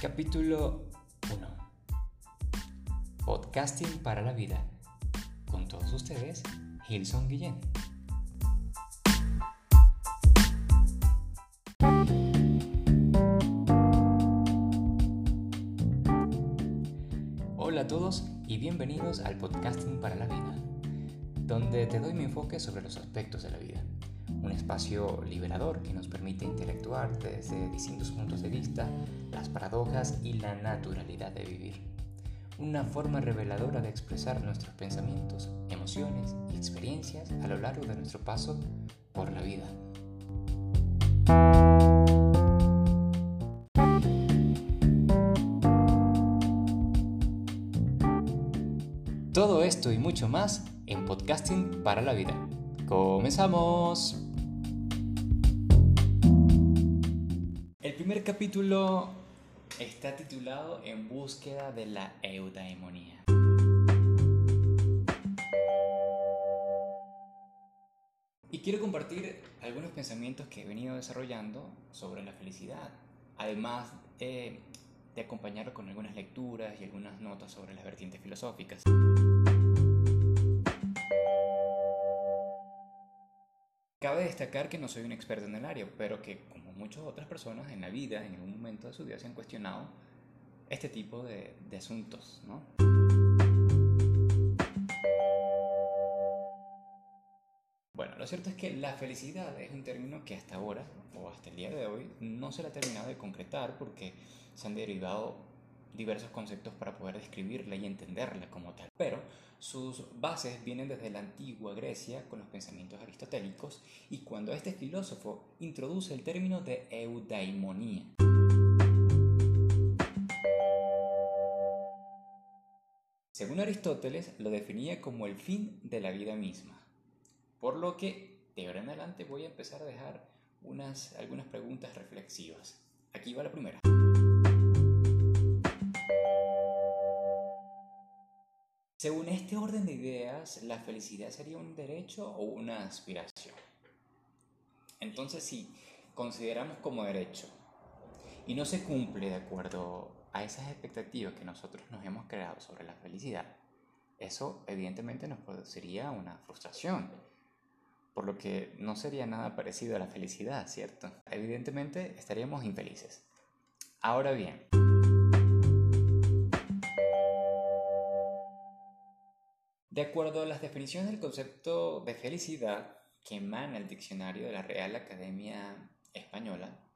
Capítulo 1. Podcasting para la vida. Con todos ustedes, Gilson Guillén. Hola a todos y bienvenidos al Podcasting para la vida, donde te doy mi enfoque sobre los aspectos de la vida un espacio liberador que nos permite intelectuar desde distintos puntos de vista las paradojas y la naturalidad de vivir. Una forma reveladora de expresar nuestros pensamientos, emociones y experiencias a lo largo de nuestro paso por la vida. Todo esto y mucho más en Podcasting para la Vida. ¡Comenzamos! Primer capítulo está titulado En búsqueda de la eudaimonía. Y quiero compartir algunos pensamientos que he venido desarrollando sobre la felicidad, además de, acompañarlo con algunas lecturas y algunas notas sobre las vertientes filosóficas. Cabe destacar que no soy un experto en el área, pero que como muchas otras personas en la vida, en algún momento de su vida se han cuestionado este tipo de, asuntos, ¿no? Bueno, lo cierto es que la felicidad es un término que hasta ahora, o hasta el día de hoy, no se le ha terminado de concretar porque se han derivado diversos conceptos para poder describirla y entenderla como tal. Pero sus bases vienen desde la antigua Grecia con los pensamientos aristotélicos y cuando este filósofo introduce el término de eudaimonía. Según Aristóteles, lo definía como el fin de la vida misma. Por lo que, de ahora en adelante, voy a empezar a dejar unas, algunas preguntas reflexivas. Aquí va la primera. Según este orden de ideas, ¿la felicidad sería un derecho o una aspiración? Entonces, si consideramos como derecho y no se cumple de acuerdo a esas expectativas que nosotros nos hemos creado sobre la felicidad, eso evidentemente nos produciría una frustración, por lo que no sería nada parecido a la felicidad, ¿cierto? Evidentemente estaríamos infelices. Ahora bien, De acuerdo a las definiciones del concepto de felicidad que emana el diccionario de la Real Academia Española,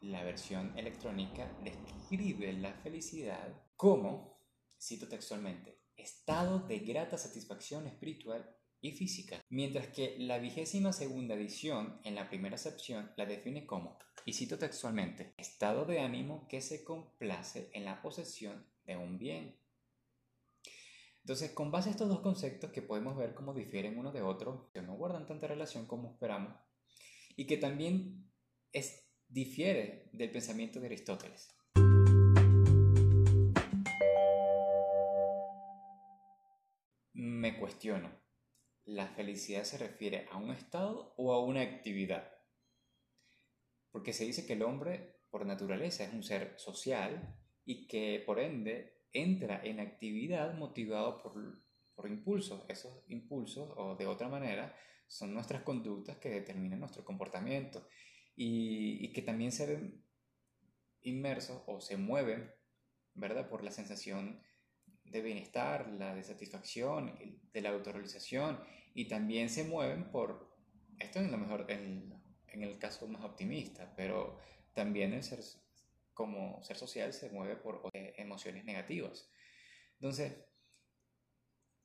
la versión electrónica describe la felicidad como, cito textualmente, estado de grata satisfacción espiritual y física, mientras que la vigésima segunda edición, en la primera acepción, la define como, y cito textualmente, estado de ánimo que se complace en la posesión de un bien entonces, con base a estos dos conceptos que podemos ver cómo difieren uno de otro, que no guardan tanta relación como esperamos, y que también es, difiere del pensamiento de Aristóteles. Me cuestiono, ¿la felicidad se refiere a un estado o a una actividad? Porque se dice que el hombre, por naturaleza, es un ser social y que, por ende, entra en actividad motivado por, por impulsos. Esos impulsos, o de otra manera, son nuestras conductas que determinan nuestro comportamiento y, que también se ven inmersos o se mueven, ¿verdad? Por la sensación de bienestar, la de satisfacción, de la autorrealización y también se mueven por, esto es lo mejor en, en el caso más optimista, pero también el ser como ser social se mueve por eh, emociones negativas. Entonces,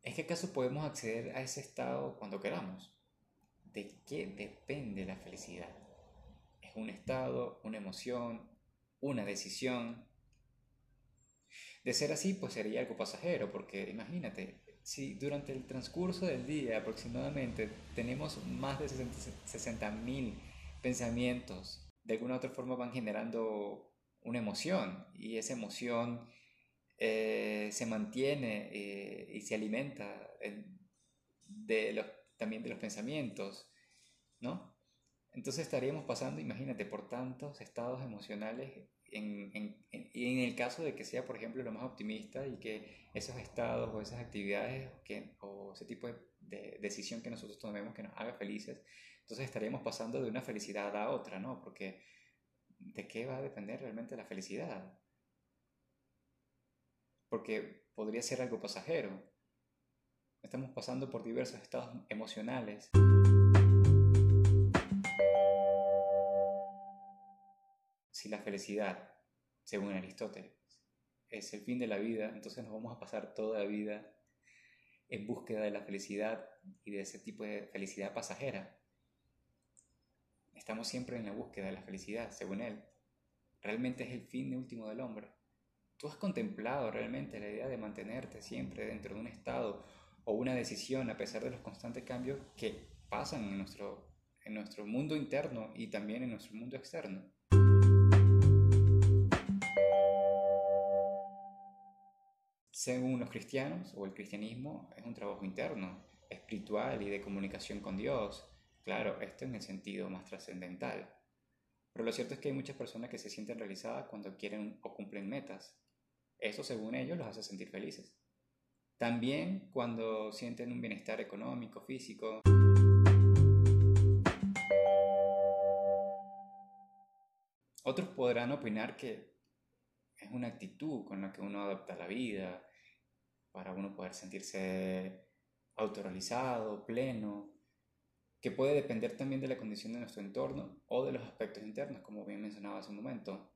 ¿es que acaso podemos acceder a ese estado cuando queramos? ¿De qué depende la felicidad? ¿Es un estado, una emoción, una decisión? De ser así, pues sería algo pasajero, porque imagínate, si durante el transcurso del día aproximadamente tenemos más de 60.000 pensamientos, de alguna u otra forma van generando una emoción y esa emoción eh, se mantiene eh, y se alimenta de los, también de los pensamientos, ¿no? Entonces estaríamos pasando, imagínate, por tantos estados emocionales en, en, en, el caso de que sea, por ejemplo, lo más optimista y que esos estados o esas actividades que, o ese tipo de, de, decisión que nosotros tomemos que nos haga felices, entonces estaríamos pasando de una felicidad a otra, ¿no? Porque ¿de qué va a depender realmente la felicidad? Porque podría ser algo pasajero. Estamos pasando por diversos estados emocionales. Si la felicidad, según Aristóteles, es el fin de la vida, entonces nos vamos a pasar toda la vida en búsqueda de la felicidad y de ese tipo de felicidad pasajera. Estamos siempre en la búsqueda de la felicidad, según él. Realmente es el fin último del hombre. ¿Tú has contemplado realmente la idea de mantenerte siempre dentro de un estado o una decisión a pesar de los constantes cambios que pasan en nuestro, en nuestro mundo interno y también en nuestro mundo externo? según los cristianos o el cristianismo, es un trabajo interno, espiritual y de comunicación con Dios. Claro, esto en el sentido más trascendental. Pero lo cierto es que hay muchas personas que se sienten realizadas cuando quieren o cumplen metas. Eso, según ellos, los hace sentir felices. También cuando sienten un bienestar económico, físico. Otros podrán opinar que es una actitud con la que uno adapta la vida, para uno poder sentirse autorrealizado, pleno, que puede depender también de la condición de nuestro entorno o de los aspectos internos, como bien mencionaba hace un momento.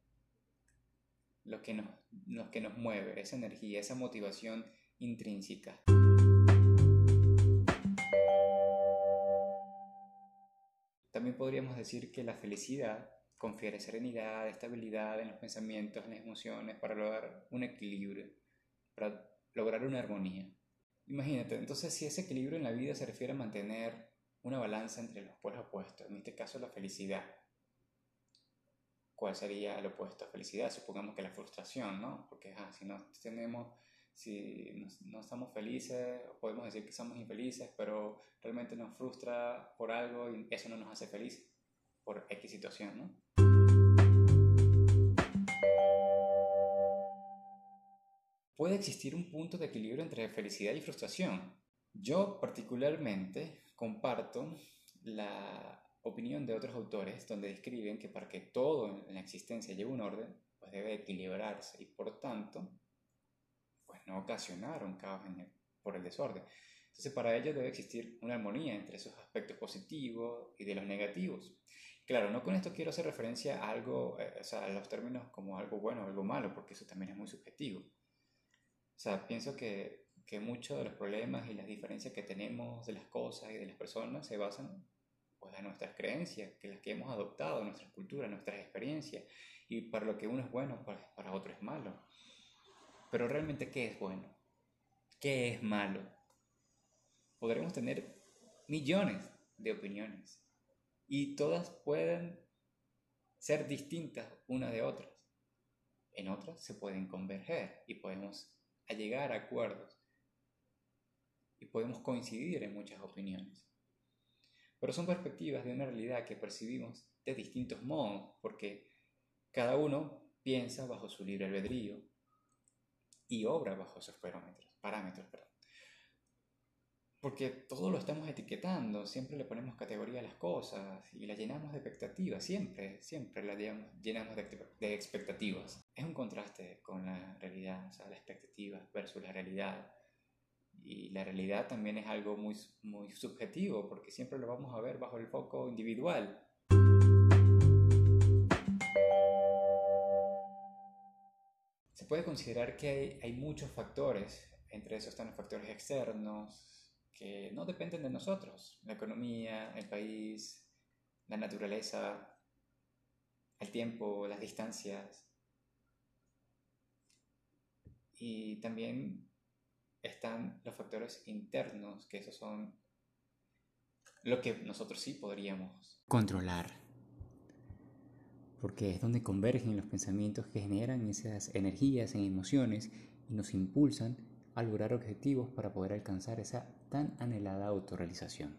Lo que nos, lo que nos mueve, esa energía, esa motivación intrínseca. También podríamos decir que la felicidad confiere serenidad, estabilidad en los pensamientos, en las emociones, para lograr un equilibrio, para lograr una armonía. Imagínate, entonces si ese equilibrio en la vida se refiere a mantener una balanza entre los polos opuestos, en este caso la felicidad, ¿cuál sería el opuesto a felicidad? Supongamos que la frustración, ¿no? Porque si no tenemos, si no, estamos felices, podemos decir que somos infelices, pero realmente nos frustra por algo y eso no nos hace felices, por X situación, ¿no? puede existir un punto de equilibrio entre felicidad y frustración. Yo particularmente comparto la opinión de otros autores donde describen que para que todo en la existencia lleve un orden, pues debe equilibrarse y por tanto, pues no ocasionar un caos por el desorden. Entonces para ello debe existir una armonía entre esos aspectos positivos y de los negativos. Claro, no con esto quiero hacer referencia a algo, eh, o sea, a los términos como algo bueno o algo malo, porque eso también es muy subjetivo. O sea, pienso que, que muchos de los problemas y las diferencias que tenemos de las cosas y de las personas se basan pues, en nuestras creencias, que las que hemos adoptado, nuestras culturas, nuestras experiencias, y para lo que uno es bueno, para, pues, para otro es malo. Pero realmente, ¿qué es bueno? ¿Qué es malo? Podremos tener millones de opiniones y todas pueden ser distintas unas de otras. En otras se pueden converger y podemos llegar a acuerdos y podemos coincidir en muchas opiniones. Pero son perspectivas de una realidad que percibimos de distintos modos, porque cada uno piensa bajo su libre albedrío y obra bajo esos parámetros, parámetros. Perdón. Porque todo lo estamos etiquetando, siempre le ponemos categoría a las cosas y la llenamos de expectativas, siempre, siempre la llenamos de, expectativas. Es un contraste con la realidad, o sea, la expectativa versus la realidad. Y la realidad también es algo muy, muy subjetivo, porque siempre lo vamos a ver bajo el foco individual. Se puede considerar que hay, hay muchos factores, entre esos están los factores externos, que no dependen de nosotros, la economía, el país, la naturaleza, el tiempo, las distancias. Y también están los factores internos, que esos son lo que nosotros sí podríamos controlar. Porque es donde convergen los pensamientos que generan esas energías en emociones y nos impulsan a lograr objetivos para poder alcanzar esa tan anhelada autorrealización.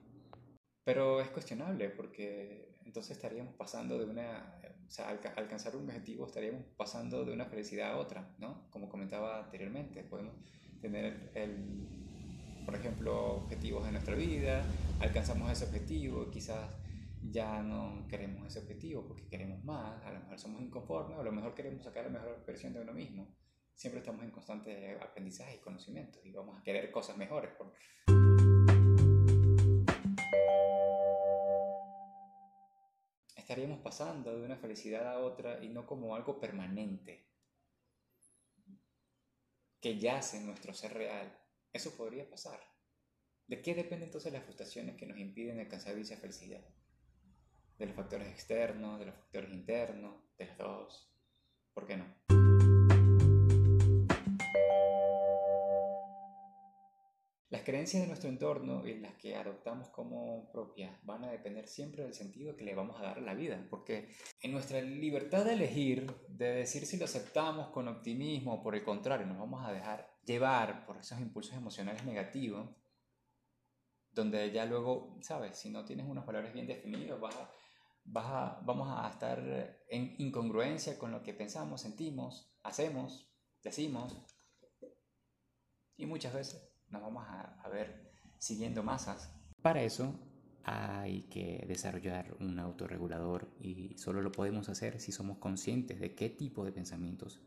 Pero es cuestionable porque entonces estaríamos pasando de una, o sea, al alcanzar un objetivo estaríamos pasando de una felicidad a otra, ¿no? Como comentaba anteriormente, podemos tener, el, por ejemplo, objetivos de nuestra vida, alcanzamos ese objetivo, quizás ya no queremos ese objetivo porque queremos más, a lo mejor somos inconformes, a lo mejor queremos sacar la mejor versión de uno mismo. Siempre estamos en constante aprendizaje y conocimiento y vamos a querer cosas mejores. Estaríamos pasando de una felicidad a otra y no como algo permanente que yace en nuestro ser real. Eso podría pasar. ¿De qué dependen entonces las frustraciones que nos impiden alcanzar dicha felicidad? ¿De los factores externos, de los factores internos, de los dos? ¿Por qué no? Las creencias de nuestro entorno y las que adoptamos como propias van a depender siempre del sentido que le vamos a dar a la vida, porque en nuestra libertad de elegir, de decir si lo aceptamos con optimismo o por el contrario nos vamos a dejar llevar por esos impulsos emocionales negativos, donde ya luego, sabes, si no tienes unos valores bien definidos, vas a, vamos a estar en incongruencia con lo que pensamos, sentimos, hacemos, decimos, y muchas veces nos vamos a, ver siguiendo masas. Para eso hay que desarrollar un autorregulador y solo lo podemos hacer si somos conscientes de qué tipo de pensamientos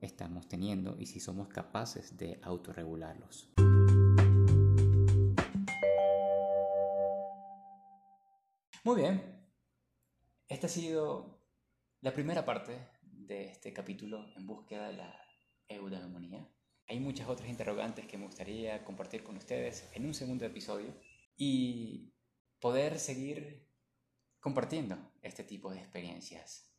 estamos teniendo y si somos capaces de autorregularlos. Muy bien, esta ha sido la primera parte de este capítulo en búsqueda de la eudaemonía. Hay muchas otras interrogantes que me gustaría compartir con ustedes en un segundo episodio y poder seguir compartiendo este tipo de experiencias.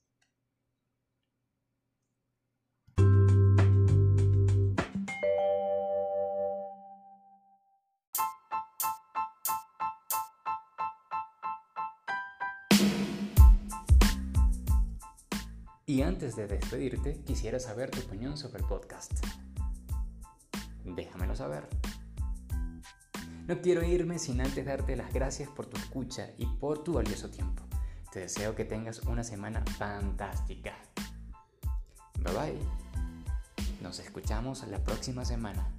Y antes de despedirte, quisiera saber tu opinión sobre el podcast déjamelo saber. No quiero irme sin antes darte las gracias por tu escucha y por tu valioso tiempo. Te deseo que tengas una semana fantástica. Bye bye. Nos escuchamos la próxima semana.